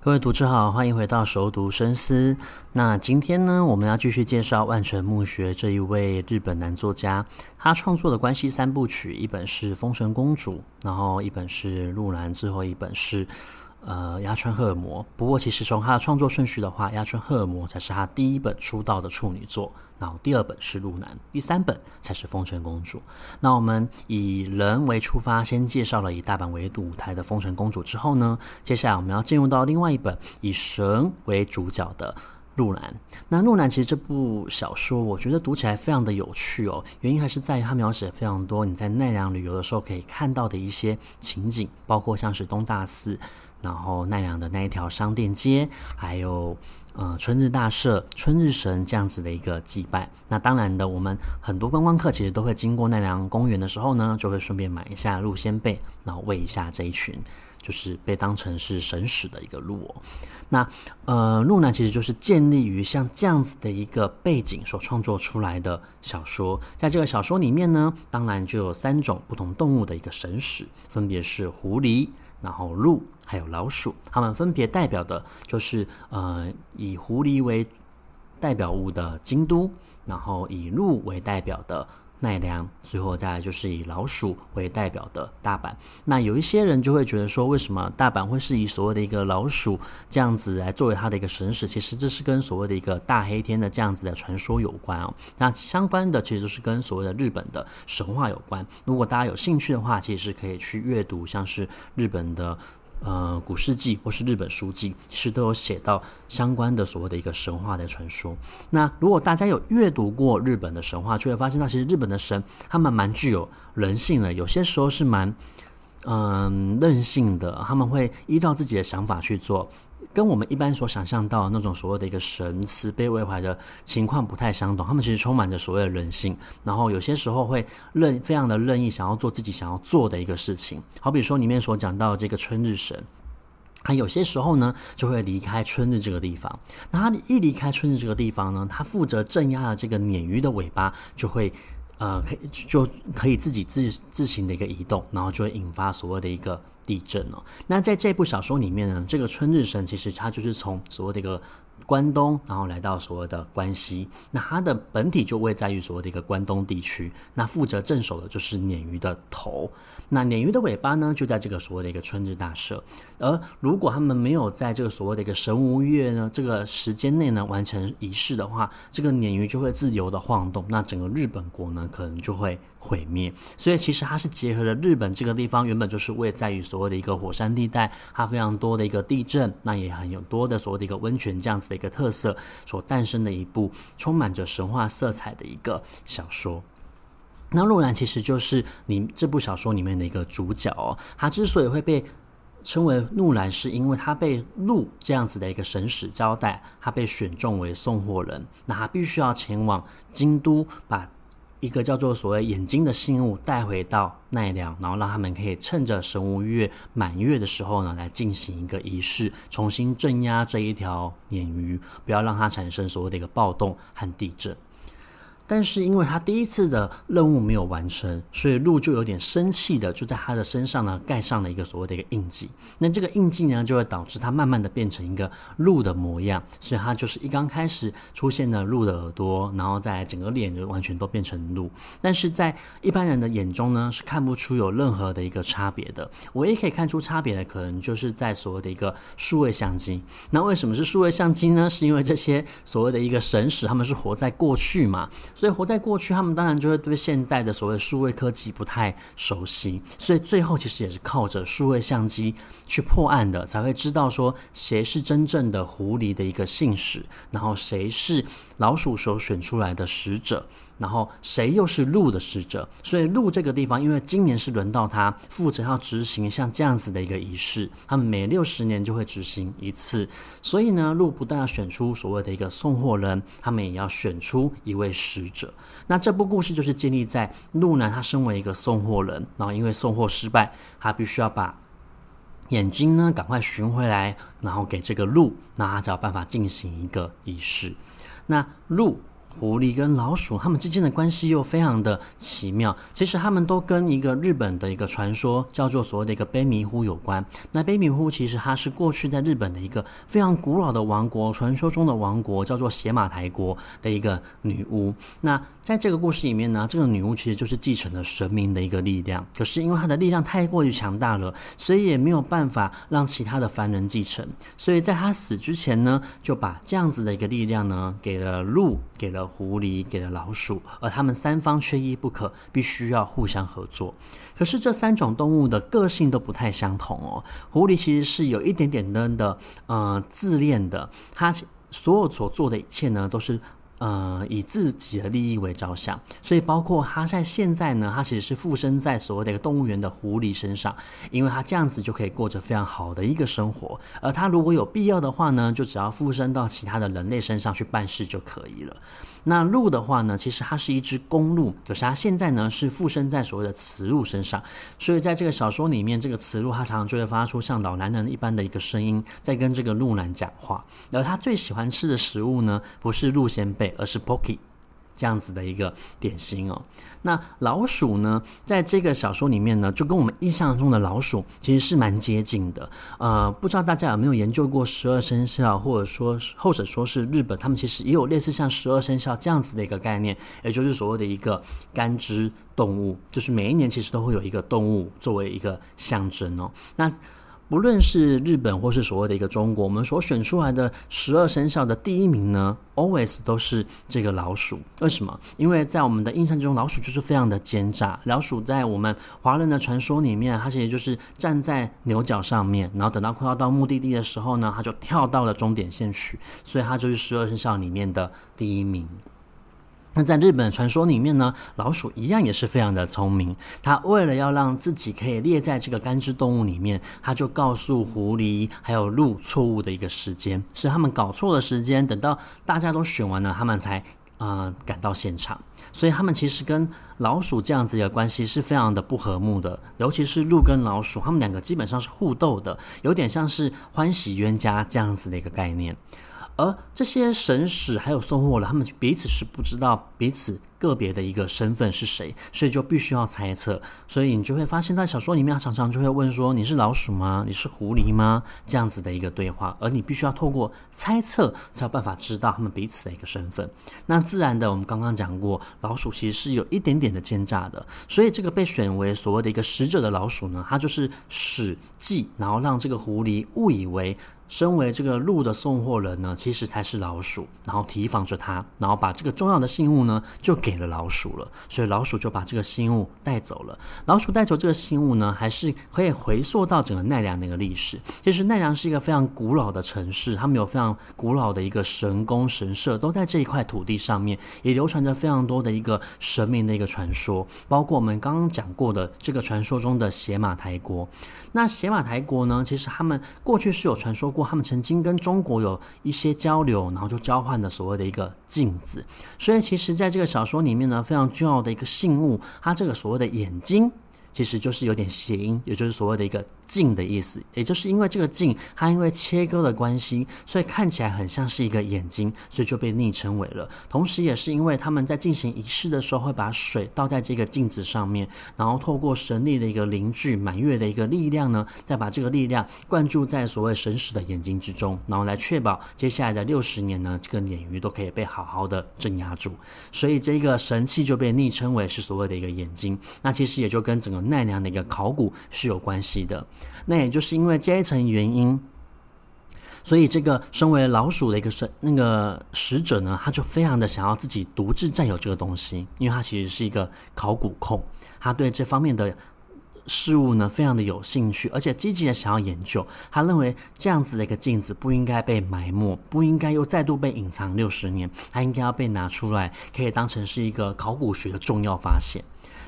各位读者好，欢迎回到熟读深思。那今天呢，我们要继续介绍万城墓穴这一位日本男作家，他创作的关系三部曲，一本是《封神公主》，然后一本是《鹿男》，最后一本是。呃，鸭川赫尔摩。不过，其实从他的创作顺序的话，鸭川赫尔摩才是他第一本出道的处女作，然后第二本是鹿男，第三本才是丰臣公主。那我们以人为出发，先介绍了以大阪为舞台的丰臣公主之后呢，接下来我们要进入到另外一本以神为主角的鹿男。那鹿男其实这部小说，我觉得读起来非常的有趣哦，原因还是在于它描写非常多你在奈良旅游的时候可以看到的一些情景，包括像是东大寺。然后奈良的那一条商店街，还有呃春日大社、春日神这样子的一个祭拜。那当然的，我们很多观光客其实都会经过奈良公园的时候呢，就会顺便买一下鹿仙贝，然后喂一下这一群就是被当成是神使的一个鹿。那呃鹿男其实就是建立于像这样子的一个背景所创作出来的小说。在这个小说里面呢，当然就有三种不同动物的一个神使，分别是狐狸。然后鹿还有老鼠，它们分别代表的就是呃以狐狸为代表物的京都，然后以鹿为代表的奈良，最后再来就是以老鼠为代表的大阪。那有一些人就会觉得说，为什么大阪会是以所谓的一个老鼠这样子来作为它的一个神使？其实这是跟所谓的一个大黑天的这样子的传说有关哦。那相关的其实就是跟所谓的日本的神话有关。如果大家有兴趣的话，其实可以去阅读像是日本的。呃，古世纪或是日本书记，其实都有写到相关的所谓的一个神话的传说。那如果大家有阅读过日本的神话，就会发现到其实日本的神他们蛮具有人性的，有些时候是蛮嗯、任性的，他们会依照自己的想法去做。跟我们一般所想象到的那种所谓的一个神慈悲为怀的情况不太相同，他们其实充满着所谓的人性，然后有些时候会任非常的任意，想要做自己想要做的一个事情。好比说里面所讲到的这个春日神，他有些时候呢就会离开春日这个地方，那他一离开春日这个地方呢，他负责镇压的这个鲶鱼的尾巴就会。呃，可以就可以自己自自行的一个移动，然后就会引发所谓的一个地震哦。那在这部小说里面呢，这个春日神其实他就是从所谓的一个。关东，然后来到所谓的关西，那它的本体就位在于所谓的一个关东地区。那负责镇守的就是鲶鱼的头，那鲶鱼的尾巴呢，就在这个所谓的一个春日大社。而如果他们没有在这个所谓的一个神无月呢这个时间内呢完成仪式的话，这个鲶鱼就会自由的晃动，那整个日本国呢可能就会毁灭。所以其实它是结合了日本这个地方原本就是位在于所谓的一个火山地带，它非常多的一个地震，那也很有多的所谓的一个温泉这样子。的一个特色所诞生的一部充满着神话色彩的一个小说，那鹿男其实就是你这部小说里面的一个主角哦。他之所以会被称为鹿男，是因为他被鹿这样子的一个神使交代，他被选中为送货人，那他必须要前往京都把。一个叫做所谓眼睛的信物带回到奈良，然后让他们可以趁着神无月满月的时候呢，来进行一个仪式，重新镇压这一条鲶鱼，不要让它产生所谓的一个暴动和地震。但是因为他第一次的任务没有完成，所以鹿就有点生气的，就在他的身上呢盖上了一个所谓的一个印记。那这个印记呢，就会导致他慢慢的变成一个鹿的模样。所以他就是一刚开始出现了鹿的耳朵，然后在整个脸就完全都变成鹿。但是在一般人的眼中呢，是看不出有任何的一个差别的。唯一可以看出差别的，可能就是在所谓的一个数位相机。那为什么是数位相机呢？是因为这些所谓的一个神使，他们是活在过去嘛。所以活在过去，他们当然就会对现代的所谓数位科技不太熟悉，所以最后其实也是靠着数位相机去破案的，才会知道说谁是真正的狐狸的一个信使，然后谁是老鼠所选出来的使者。然后谁又是鹿的使者？所以鹿这个地方，因为今年是轮到他负责要执行像这样子的一个仪式，他们每六十年就会执行一次。所以呢，鹿不但要选出所谓的一个送货人，他们也要选出一位使者。那这部故事就是建立在鹿呢，他身为一个送货人，然后因为送货失败，他必须要把眼睛呢赶快寻回来，然后给这个鹿，那他才有办法进行一个仪式。那鹿。狐狸跟老鼠，它们之间的关系又非常的奇妙。其实，它们都跟一个日本的一个传说叫做所谓的一个悲迷糊有关。那悲迷糊其实它是过去在日本的一个非常古老的王国，传说中的王国叫做邪马台国的一个女巫。那在这个故事里面呢，这个女巫其实就是继承了神明的一个力量。可是因为她的力量太过于强大了，所以也没有办法让其他的凡人继承。所以在她死之前呢，就把这样子的一个力量呢，给了鹿，给了狐狸，给了老鼠，而他们三方缺一不可，必须要互相合作。可是这三种动物的个性都不太相同哦。狐狸其实是有一点点的嗯自恋的，它所有所做的一切呢都是。呃，以自己的利益为着想，所以包括他在现在呢，他其实是附身在所谓的一个动物园的狐狸身上，因为他这样子就可以过着非常好的一个生活。而他如果有必要的话呢，就只要附身到其他的人类身上去办事就可以了。那鹿的话呢，其实它是一只公鹿，可是它现在呢是附身在所谓的雌鹿身上，所以在这个小说里面，这个雌鹿它常常就会发出像老男人一般的一个声音，在跟这个鹿男讲话。而它最喜欢吃的食物呢，不是鹿仙贝，而是 Pocky。这样子的一个点心哦，那老鼠呢，在这个小说里面呢，就跟我们印象中的老鼠其实是蛮接近的。呃，不知道大家有没有研究过十二生肖，或者说或者说是日本，他们其实也有类似像十二生肖这样子的一个概念，也就是所谓的一个干支动物，就是每一年其实都会有一个动物作为一个象征哦。那不论是日本或是所谓的一个中国，我们所选出来的十二生肖的第一名呢，always 都是这个老鼠。为什么？因为在我们的印象中，老鼠就是非常的奸诈。老鼠在我们华人的传说里面，它其实就是站在牛角上面，然后等到快要到目的地的时候呢，它就跳到了终点线去，所以它就是十二生肖里面的第一名。那在日本传说里面呢，老鼠一样也是非常的聪明。它为了要让自己可以列在这个干支动物里面，它就告诉狐狸还有鹿错误的一个时间，所以他们搞错了时间，等到大家都选完了，他们才呃赶到现场。所以他们其实跟老鼠这样子的关系是非常的不和睦的，尤其是鹿跟老鼠，他们两个基本上是互斗的，有点像是欢喜冤家这样子的一个概念。而这些神使还有送货人，他们彼此是不知道彼此个别的一个身份是谁，所以就必须要猜测。所以你就会发现，在小说里面，常常就会问说：“你是老鼠吗？你是狐狸吗？”这样子的一个对话，而你必须要透过猜测，才有办法知道他们彼此的一个身份。那自然的，我们刚刚讲过，老鼠其实是有一点点的奸诈的，所以这个被选为所谓的一个使者的老鼠呢，它就是使计，然后让这个狐狸误以为。身为这个鹿的送货人呢，其实才是老鼠，然后提防着他，然后把这个重要的信物呢，就给了老鼠了，所以老鼠就把这个信物带走了。老鼠带走这个信物呢，还是可以回溯到整个奈良的一个历史。其实奈良是一个非常古老的城市，他们有非常古老的一个神宫神社，都在这一块土地上面，也流传着非常多的一个神明的一个传说，包括我们刚刚讲过的这个传说中的邪马台国。那邪马台国呢，其实他们过去是有传说。他们曾经跟中国有一些交流，然后就交换的所谓的一个镜子。所以，其实在这个小说里面呢，非常重要的一个信物，它这个所谓的眼睛。其实就是有点谐音，也就是所谓的一个“镜”的意思，也就是因为这个镜，它因为切割的关系，所以看起来很像是一个眼睛，所以就被昵称为了。同时，也是因为他们在进行仪式的时候，会把水倒在这个镜子上面，然后透过神力的一个凝聚、满月的一个力量呢，再把这个力量灌注在所谓神使的眼睛之中，然后来确保接下来的六十年呢，这个鲶鱼都可以被好好的镇压住。所以，这个神器就被昵称为是所谓的一个眼睛。那其实也就跟整个奈良的一个考古是有关系的，那也就是因为这一层原因，所以这个身为老鼠的一个神那个使者呢，他就非常的想要自己独自占有这个东西，因为他其实是一个考古控，他对这方面的事物呢，非常的有兴趣，而且积极的想要研究。他认为这样子的一个镜子不应该被埋没，不应该又再度被隐藏六十年，他应该要被拿出来，可以当成是一个考古学的重要发现。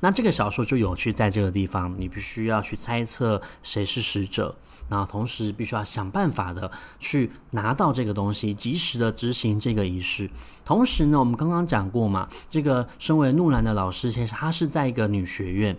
那这个小说就有趣在这个地方，你必须要去猜测谁是使者，然后同时必须要想办法的去拿到这个东西，及时的执行这个仪式。同时呢，我们刚刚讲过嘛，这个身为怒兰的老师，其实他是在一个女学院。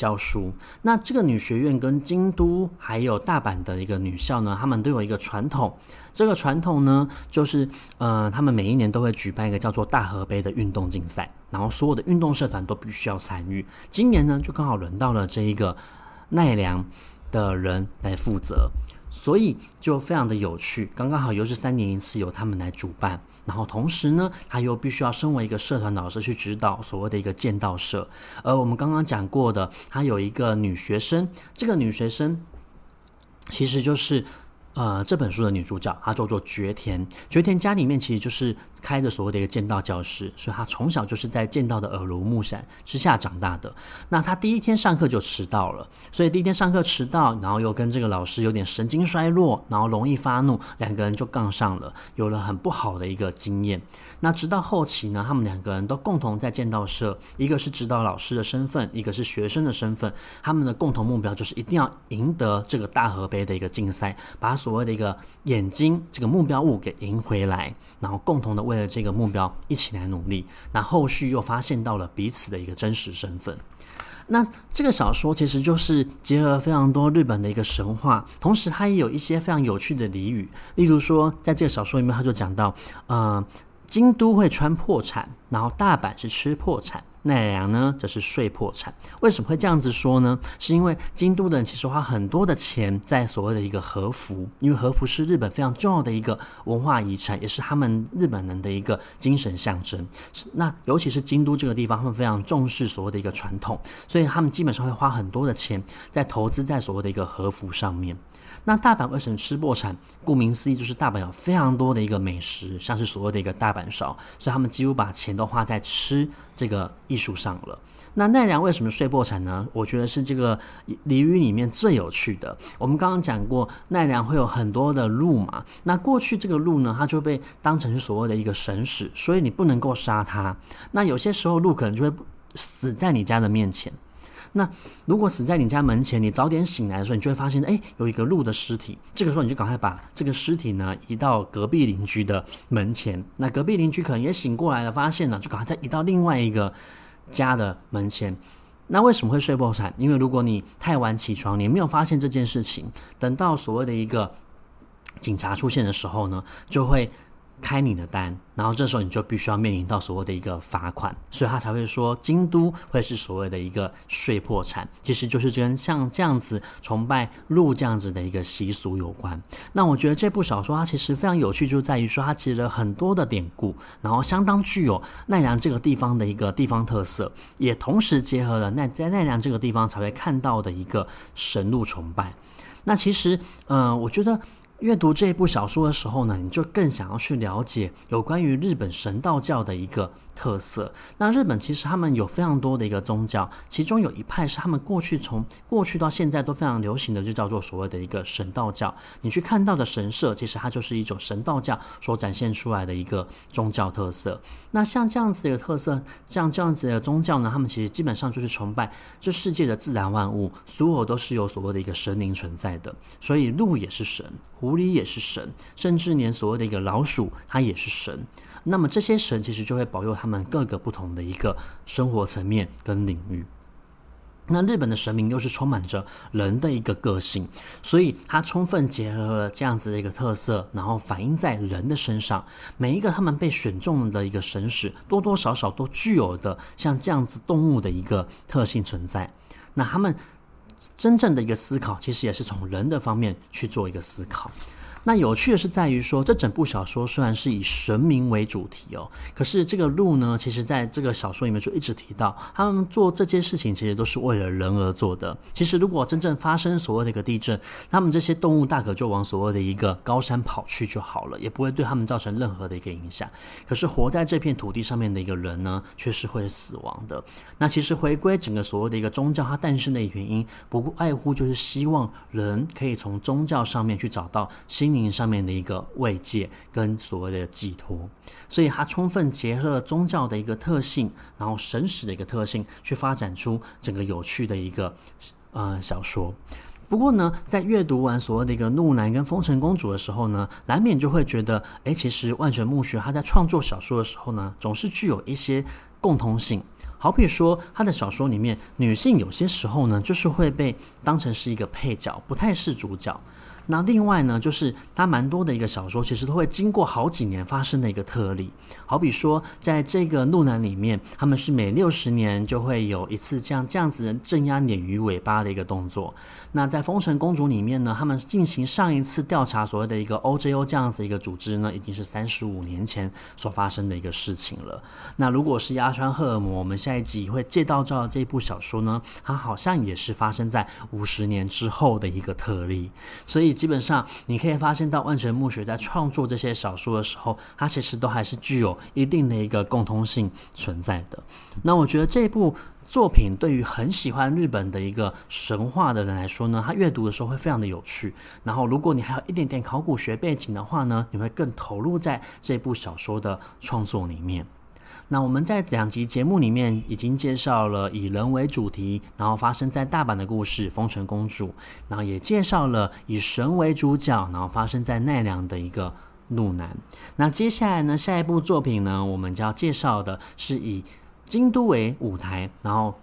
教书，那这个女学院跟京都还有大阪的一个女校呢，他们都有一个传统。这个传统呢，就是呃，他们每一年都会举办一个叫做大河杯的运动竞赛，然后所有的运动社团都必须要参与。今年呢，就刚好轮到了这一个奈良的人来负责。所以就非常的有趣，刚刚好又是三年一次由他们来主办，然后同时呢，他又必须要身为一个社团老师去指导所谓的一个剑道社，而我们刚刚讲过的，他有一个女学生，这个女学生其实就是。呃，这本书的女主角她叫做绝田，绝田家里面其实就是开着所谓的一个剑道教室，所以他从小就是在剑道的耳濡目染之下长大的。那他第一天上课就迟到了，所以第一天上课迟到，然后又跟这个老师有点神经衰弱，然后容易发怒，两个人就杠上了，有了很不好的一个经验。那直到后期呢，他们两个人都共同在剑道社，一个是指导老师的身份，一个是学生的身份，他们的共同目标就是一定要赢得这个大河杯的一个竞赛，把所谓的一个眼睛这个目标物给赢回来，然后共同的为了这个目标一起来努力。那后续又发现到了彼此的一个真实身份。那这个小说其实就是结合非常多日本的一个神话，同时它也有一些非常有趣的俚语，例如说在这个小说里面，他就讲到，呃，京都会穿破产，然后大阪是吃破产。奈良呢，则是睡破产。为什么会这样子说呢？是因为京都的人其实花很多的钱在所谓的一个和服，因为和服是日本非常重要的一个文化遗产，也是他们日本人的一个精神象征。那尤其是京都这个地方，他们非常重视所谓的一个传统，所以他们基本上会花很多的钱在投资在所谓的一个和服上面。那大阪为什么吃破产？顾名思义，就是大阪有非常多的一个美食，像是所谓的一个大阪烧，所以他们几乎把钱都花在吃这个艺术上了。那奈良为什么睡破产呢？我觉得是这个俚语里面最有趣的。我们刚刚讲过，奈良会有很多的鹿嘛，那过去这个鹿呢，它就被当成是所谓的一个神使，所以你不能够杀它。那有些时候鹿可能就会死在你家的面前。那如果死在你家门前，你早点醒来的时候，你就会发现，哎，有一个鹿的尸体。这个时候，你就赶快把这个尸体呢移到隔壁邻居的门前。那隔壁邻居可能也醒过来了，发现了，就赶快再移到另外一个家的门前。那为什么会睡破产？因为如果你太晚起床，你没有发现这件事情，等到所谓的一个警察出现的时候呢，就会。开你的单，然后这时候你就必须要面临到所谓的一个罚款，所以他才会说京都会是所谓的一个睡破产，其实就是跟像这样子崇拜鹿这样子的一个习俗有关。那我觉得这部小说它其实非常有趣，就在于说它结合了很多的典故，然后相当具有奈良这个地方的一个地方特色，也同时结合了奈在奈良这个地方才会看到的一个神鹿崇拜。那其实，嗯、我觉得。阅读这一部小说的时候呢，你就更想要去了解有关于日本神道教的一个特色。那日本其实他们有非常多的一个宗教，其中有一派是他们过去从过去到现在都非常流行的，就叫做所谓的一个神道教。你去看到的神社，其实它就是一种神道教所展现出来的一个宗教特色。那像这样子的一个特色，像这样子的宗教呢，他们其实基本上就是崇拜这世界的自然万物，所有都是有所谓的一个神灵存在的。所以鹿也是神。狐狸也是神，甚至连所谓的一个老鼠，它也是神。那么这些神其实就会保佑他们各个不同的一个生活层面跟领域。那日本的神明又是充满着人的一个个性，所以它充分结合了这样子的一个特色，然后反映在人的身上。每一个他们被选中的一个神使，多多少少都具有的像这样子动物的一个特性存在。那他们。真正的一个思考，其实也是从人的方面去做一个思考。那有趣的是在于说，这整部小说虽然是以神明为主题哦，可是这个鹿呢，其实在这个小说里面就一直提到，他们做这件事情其实都是为了人而做的。其实如果真正发生所谓的一个地震，他们这些动物大可就往所谓的一个高山跑去就好了，也不会对他们造成任何的一个影响。可是活在这片土地上面的一个人呢，却是会死亡的。那其实回归整个所谓的一个宗教，它诞生的原因，不外乎就是希望人可以从宗教上面去找到新。心灵上面的一个慰藉跟所谓的寄托，所以它充分结合了宗教的一个特性，然后神使的一个特性，去发展出整个有趣的一个呃小说。不过呢，在阅读完所谓的一个怒男跟风尘公主的时候呢，难免就会觉得，哎，其实万城目学他在创作小说的时候呢，总是具有一些共通性。好比说，他的小说里面，女性有些时候呢，就是会被当成是一个配角，不太是主角。那另外呢，就是它蛮多的一个小说，其实都会经过好几年发生的一个特例。好比说，在这个鹿男里面，他们是每六十年就会有一次这样这样子的镇压鲶鱼尾巴的一个动作。那在丰臣公主里面呢，他们进行上一次调查所谓的一个 OJO 这样子一个组织呢，已经是三十五年前所发生的一个事情了。那如果是鸭川赫尔摩，我们下一集会介绍到这部小说呢，它好像也是发生在五十年之后的一个特例，所以。基本上，你可以发现到万城目学在创作这些小说的时候，它其实都还是具有一定的一个共通性存在的。那我觉得这部作品对于很喜欢日本的一个神话的人来说呢，他阅读的时候会非常的有趣。然后，如果你还有一点点考古学背景的话呢，你会更投入在这部小说的创作里面。那我们在两集节目里面已经介绍了以人为主题，然后发生在大阪的故事《风尘公主》，然后也介绍了以神为主角，然后发生在奈良的一个怒男。那接下来呢，下一部作品呢，我们就要介绍的是以京都为舞台，然后。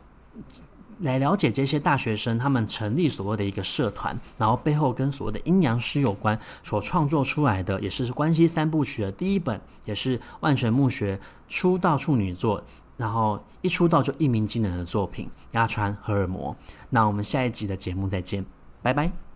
来了解这些大学生，他们成立所谓的一个社团，然后背后跟所谓的阴阳师有关，所创作出来的，也是关西三部曲的第一本，也是万神墓学出道处女作，然后一出道就一鸣惊人的作品《鸭川荷尔摩》。那我们下一集的节目再见，拜拜。